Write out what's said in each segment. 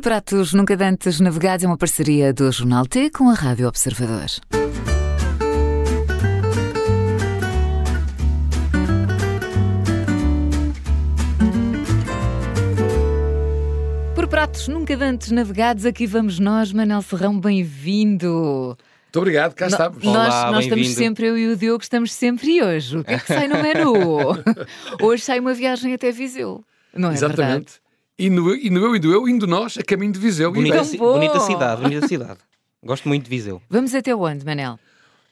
Por Pratos Nunca Dantes Navegados é uma parceria do Jornal T com a Rádio Observador. Por Pratos Nunca Dantes Navegados, aqui vamos nós, Manel Serrão, bem-vindo. Muito obrigado, cá estamos. nós Olá, nós estamos bem-vindo. sempre, eu e o Diogo, estamos sempre e hoje. O que é que sai no menu? hoje sai uma viagem até Viseu. Não é verdade? Exatamente. E no, e no eu e do eu, indo nós a caminho de Viseu. Bonita, ci- bonita cidade, bonita cidade. Gosto muito de Viseu. Vamos até onde, Manel?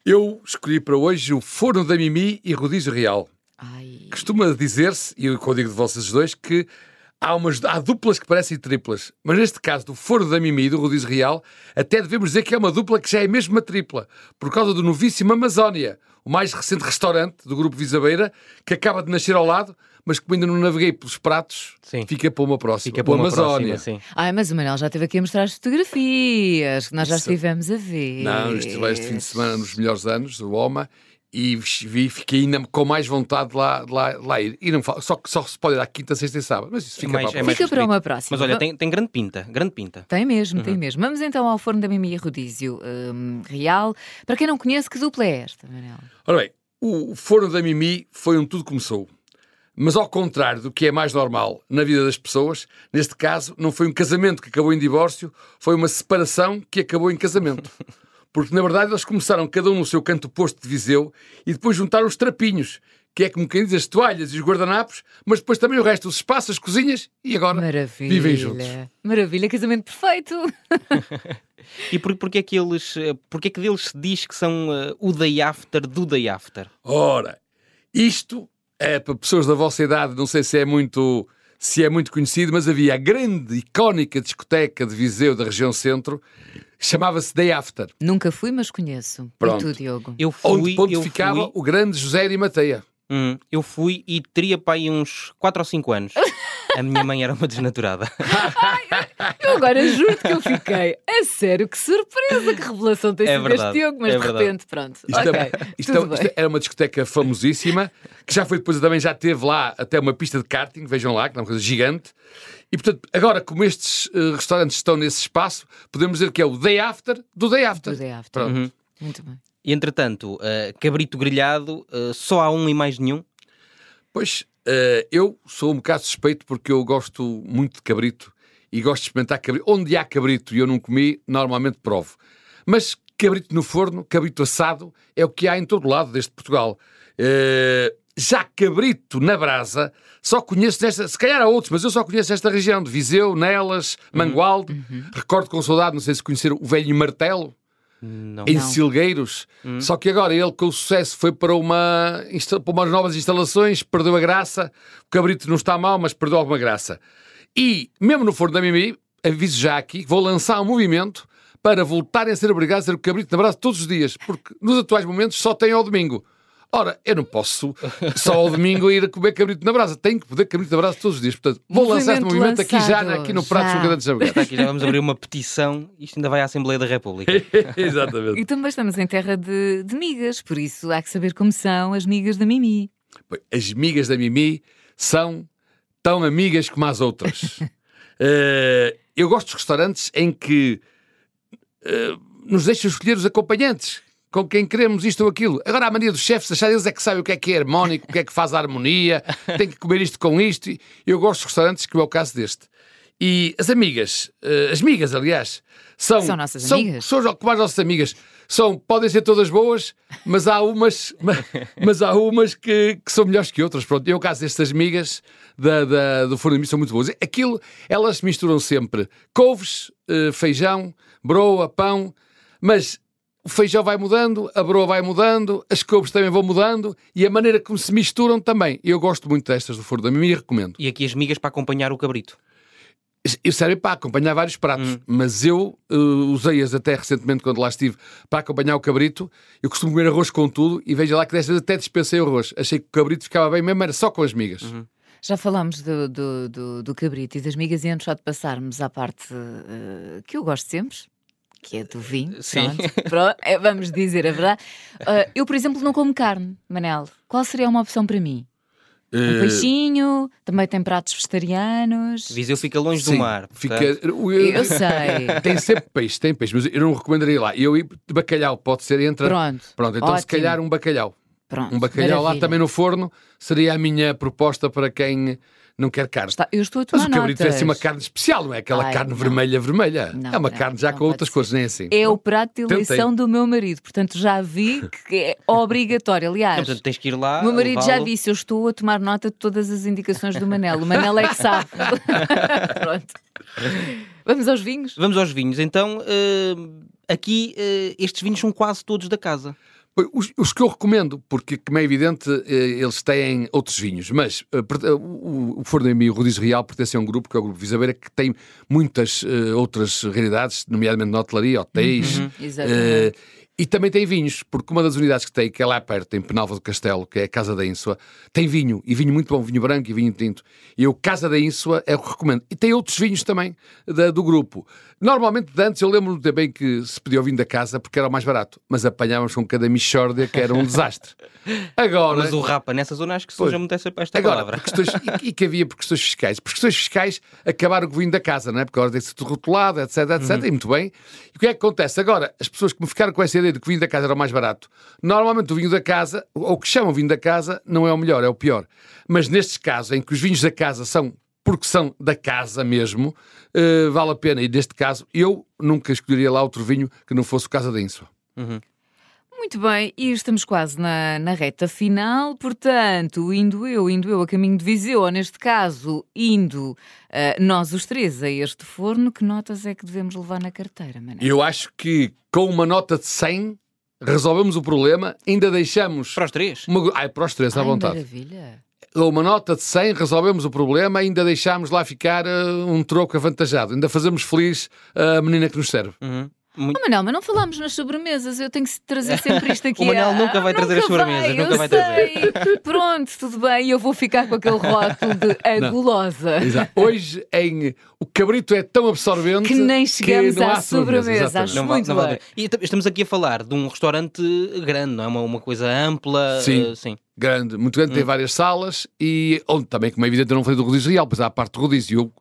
Eu escolhi para hoje o Forno da Mimi e Rodízio Real. Ai, Costuma dizer-se, e o código de vocês dois, que há, umas, há duplas que parecem triplas. Mas neste caso do Forno da Mimi e do Rodízio Real, até devemos dizer que é uma dupla que já é mesmo uma tripla, por causa do novíssimo Amazónia, o mais recente restaurante do Grupo Visabeira, que acaba de nascer ao lado, mas como ainda não naveguei pelos pratos, Sim. fica para uma próxima. Fica o para uma Amazónia. próxima, sim. Ai, mas o Manel já esteve aqui a mostrar as fotografias que nós já Isso. estivemos a ver. Não, estive lá este fim de semana nos melhores anos do OMA e vi, fiquei ainda com mais vontade de lá, de lá, de lá ir. E não falo, só que só se pode ir à quinta, sexta e sábado. Mas isso fica mais- para é Fica para uma próxima. Mas olha, tem, tem grande pinta, grande pinta. Tem mesmo, Uhum. tem mesmo. Vamos então ao forno da Mimi e Rodízio hum, Real. Para quem não conhece, que dupla é esta, Manel? Ora bem, o forno da Mimi foi onde tudo começou. Mas ao contrário do que é mais normal na vida das pessoas, neste caso não foi um casamento que acabou em divórcio, foi uma separação que acabou em casamento. Porque na verdade eles começaram cada um no seu canto oposto de Viseu e depois juntaram os trapinhos, que é como quem diz as toalhas e os guardanapos, mas depois também o resto, os espaços, as cozinhas e agora Maravilha. vivem juntos. Maravilha, casamento perfeito. E por, porque, é que eles, eh, porque é que deles se diz que são eh, o day after do day after? Ora, isto é para pessoas da vossa idade, não sei se é muito se é muito conhecido, mas havia a grande icónica discoteca de Viseu da região centro, chamava-se Day After, Nunca fui, mas conheço. Pronto. E tu, Diogo? Eu fui, onde eu pontificava fui, o grande José Arimateia. hum, eu fui e teria para aí uns 4 ou 5 anos. A minha mãe era uma desnaturada. Eu agora juro que eu fiquei. A sério, que surpresa, que revelação tem É sido este Diogo, mas é de repente, pronto. Isto, ok, é- isto tudo é- bem. isto era uma discoteca famosíssima, que já foi depois também já teve lá até uma pista de karting, vejam lá, que é uma coisa gigante. E portanto, agora como estes eh, restaurantes estão nesse espaço, podemos dizer que é o Day After do Day After. Do day after. Pronto. Uhum. Muito bem. E entretanto, eh, cabrito grelhado, eh, só há um e mais nenhum. Pois, eu sou um bocado suspeito porque eu gosto muito de cabrito e gosto de experimentar cabrito. Onde há cabrito e eu não comi, normalmente provo. Mas cabrito no forno, cabrito assado, é o que há em todo lado deste Portugal. Eh, já cabrito na brasa, só conheço nesta, se calhar há outros, mas eu só conheço esta região de Viseu, Nelas, Mangualde. Recordo com saudade, não sei se conheceram o velho martelo Não. em Não. Silgueiros. Só que agora ele, com o sucesso, foi para, uma, para umas novas instalações, perdeu a graça. O cabrito não está mal, mas perdeu alguma graça. E, mesmo no Forno da Mimi, aviso já aqui, vou lançar um movimento para voltarem a ser obrigados a ter o cabrito na brasa todos os dias, porque nos atuais momentos só tem ao domingo. Ora, eu não posso só ao domingo ir a comer cabrito na brasa. Tenho que poder cabrito na brasa todos os dias. Portanto, vou lançar este Movimento movimento aqui já, aqui no já. Prato Nunca Dantes Está Navegados. aqui, já vamos abrir uma petição. Isto ainda vai à Assembleia da República. Exatamente. E também estamos em terra de, de migas, por isso há que saber como são as migas da Mimi. As migas da Mimi são tão amigas como as outras. Eh, eu gosto dos restaurantes em que eh, nos deixam escolher os acompanhantes com quem queremos isto ou aquilo. Agora, a mania dos chefes, achar eles é que sabem o que é que é harmónico, o que é que faz a harmonia, tem que comer isto com isto. Eu gosto de restaurantes, que é o caso deste. E as amigas, eh, as migas, aliás, são, São nossas amigas. São como as nossas amigas. São, podem ser todas boas, mas há umas, ma- mas, há umas que, que são melhores que outras. Pronto, e é o caso destas migas da, da- do Forno de Mim são muito boas. Aquilo, elas misturam sempre couves, eh, feijão, broa, pão, mas o feijão vai mudando, a broa vai mudando, as couves também vão mudando e a maneira como se misturam também. Eu gosto muito destas do Forno da Mim e recomendo. E aqui as migas para acompanhar o cabrito. E servem para acompanhar vários pratos, mas eu eh, usei-as até recentemente quando lá estive para acompanhar o cabrito. Eu costumo comer arroz com tudo e veja lá que desta vez até dispensei o arroz. Achei que o cabrito ficava bem mesmo, era só com as migas. Já falámos do, do, do, do cabrito e das migas e antes só de passarmos à parte eh, que eu gosto sempre, que é do vinho. Sim. Pronto, é, vamos dizer a verdade. Eh, eu, por exemplo, não como carne, Manel. Qual seria uma opção para mim? Um Eh, peixinho, também tem pratos vegetarianos. Viseu fica longe sim, do mar. Fica, eu- Eu sei. Tem sempre peixe, tem peixe, mas eu não recomendaria lá. Eu ir de bacalhau, pode ser, entra. Pronto. Pronto, então se Ótimo. calhar um bacalhau. Pronto. Um bacalhau lá maravilha. também no forno seria a minha proposta para quem não quer carne. Está- eu estou a Mas tomar o cabrito é notas. assim uma carne especial, não é aquela Ai, carne não. vermelha, vermelha. Não, é uma não, carne já com outras ser. cores, nem assim. É o prato de Tentei. eleição do meu marido, portanto já vi que é obrigatório. Aliás, portanto, tens que ir lá. o meu marido já disse: Eu estou a tomar nota de todas as indicações do Manel. O Manel é que sabe. Pronto. Vamos aos vinhos? Vamos aos vinhos. Então, eh, aqui eh, estes vinhos são quase todos da casa. Os, os que eu recomendo, porque, como é evidente, eh, eles têm outros vinhos, mas eh, eh, o, o Forno e o Rodízio Real pertence a um grupo, que é o Grupo Visabeira, que tem muitas eh, outras realidades, nomeadamente na hotelaria, hotéis, Uhum. Exatamente. E também tem vinhos, porque uma das unidades que tem, que é lá perto, em Penalva do Castelo, que é a Casa da Ínsua, tem vinho, e vinho muito bom, vinho branco e vinho tinto. E eu, Casa da Ínsua, é o que recomendo. E tem outros vinhos também da- do grupo. Normalmente, de antes, eu lembro também que se pedia o vinho da casa porque era o mais barato, mas apanhávamos com cada michórdia que era um desastre. Agora, Mas o rapa nessa zona acho que se Pois. muito essa, esta Agora, palavra. questões, e, e que havia por questões fiscais. Por questões fiscais, acabaram com o vinho da casa, não é? Porque agora tem-se tudo rotulado, etc, etc, Uhum. e muito bem. E o que é que acontece? Agora, as pessoas que me ficaram com essa ideia de que o vinho da casa era o mais barato, normalmente o vinho da casa, ou o que chamam vinho da casa, não é o melhor, é o pior. Mas nestes casos, em que os vinhos da casa são porque são da casa mesmo, eh, vale a pena. E neste caso, eu nunca escolheria lá outro vinho que não fosse o Casa da Ínsua. Muito bem, e estamos quase na, na reta final, portanto, indo eu, indo eu a caminho de Viseu, ou neste caso, indo ah, nós os três a este forno, que notas é que devemos levar na carteira, Manel? Eu acho que com uma nota de 100 resolvemos o problema, ainda deixamos... Para os três. Uma... Ai, para os três, à Ai, vontade. maravilha. uma nota de 100, resolvemos o problema, ainda deixámos lá ficar eh, um troco avantajado. Ainda fazemos feliz a menina que nos serve. Uhum. Muito- Oh, Manel, mas não falámos nas sobremesas, eu tenho que trazer sempre isto aqui. O Manel Ah, nunca vai trazer as sobremesas, vai, nunca eu vai sei. Pronto, tudo bem, eu vou ficar com aquele rótulo de a Não. gulosa. Exato. Hoje, em o cabrito é tão absorvente Que nem chegamos não à sobremesa. sobremesa, acho Não muito não a bem. E estamos aqui a falar de um restaurante grande, não é? Uma, uma coisa ampla. Sim. eh, sim. Grande, muito grande, tem várias salas e onde também, como é evidente, eu não falei do rodízio real, pois há a parte do rodízio. Eu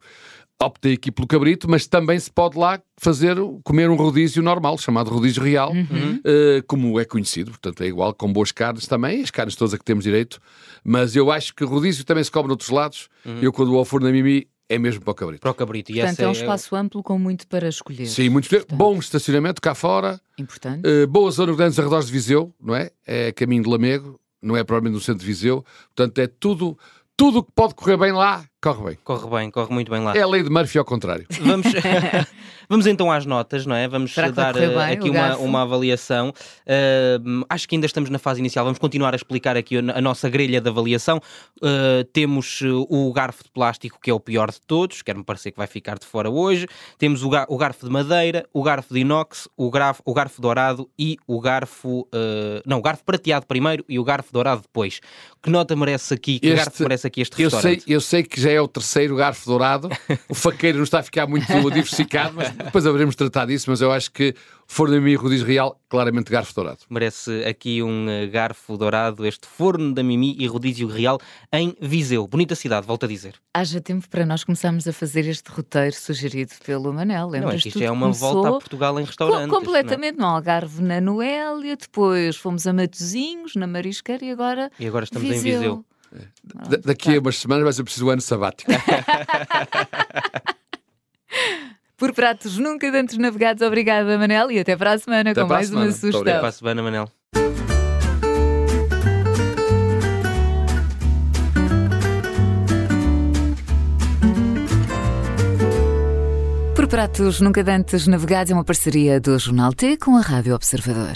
optei aqui pelo cabrito, mas também se pode lá fazer, comer um rodízio normal, chamado rodízio real, Uhum. eh, como é conhecido, portanto é igual, com boas carnes também, as carnes todas a que temos direito, mas eu acho que rodízio também se come noutros lados, eu quando vou ao forno da Mimi é mesmo para o cabrito. Para o cabrito. E Portanto, é um espaço amplo com muito para escolher. Sim, muito bom estacionamento cá fora, Importante. eh, boa zona de grandes arredores de Viseu, não é? É caminho de Lamego, não é provavelmente no centro de Viseu, portanto é tudo, tudo o que pode correr bem lá, corre bem. Corre bem, corre muito bem lá. É a lei de Murphy ao contrário. Vamos, vamos então às notas, não é? Vamos dar eh, bem, aqui uma, uma avaliação. Uh, acho que ainda estamos na fase inicial. Vamos continuar a explicar aqui a, a nossa grelha de avaliação. Uh, temos o garfo de plástico, que é o pior de todos, quer-me parecer que vai ficar de fora hoje. Temos o, ga- o garfo de madeira, o garfo de inox, o, grafo, o garfo dourado e o garfo. uh, não, o garfo prateado primeiro e o garfo dourado depois. Que nota merece aqui? Que Este- garfo merece aqui este Eu sei, restaurante? eu sei que já é o terceiro garfo dourado, o faqueiro não está a ficar muito diversificado, mas depois haveremos de tratar disso, mas eu acho que Forno da Mimi e Rodízio Real, claramente garfo dourado. Merece aqui um eh, garfo dourado, este forno da Mimi e rodízio real em Viseu. Bonita cidade, volto a dizer. Haja tempo para nós começarmos a fazer este roteiro sugerido pelo Manel. Não, é que isto é uma volta a Portugal em restaurantes. não é? completamente no Algarve, na Noélia, depois fomos a Matozinhos, na Marisqueira e agora E agora estamos em Viseu. Da- daqui a umas semanas vai ser preciso o ano sabático. Por pratos nunca antes navegados, obrigada Manel e até para a semana Até com mais semana. uma sugestão. obrigado. Para a semana, Manel. Por pratos nunca antes navegados é uma parceria do Jornal T com a Rádio Observador.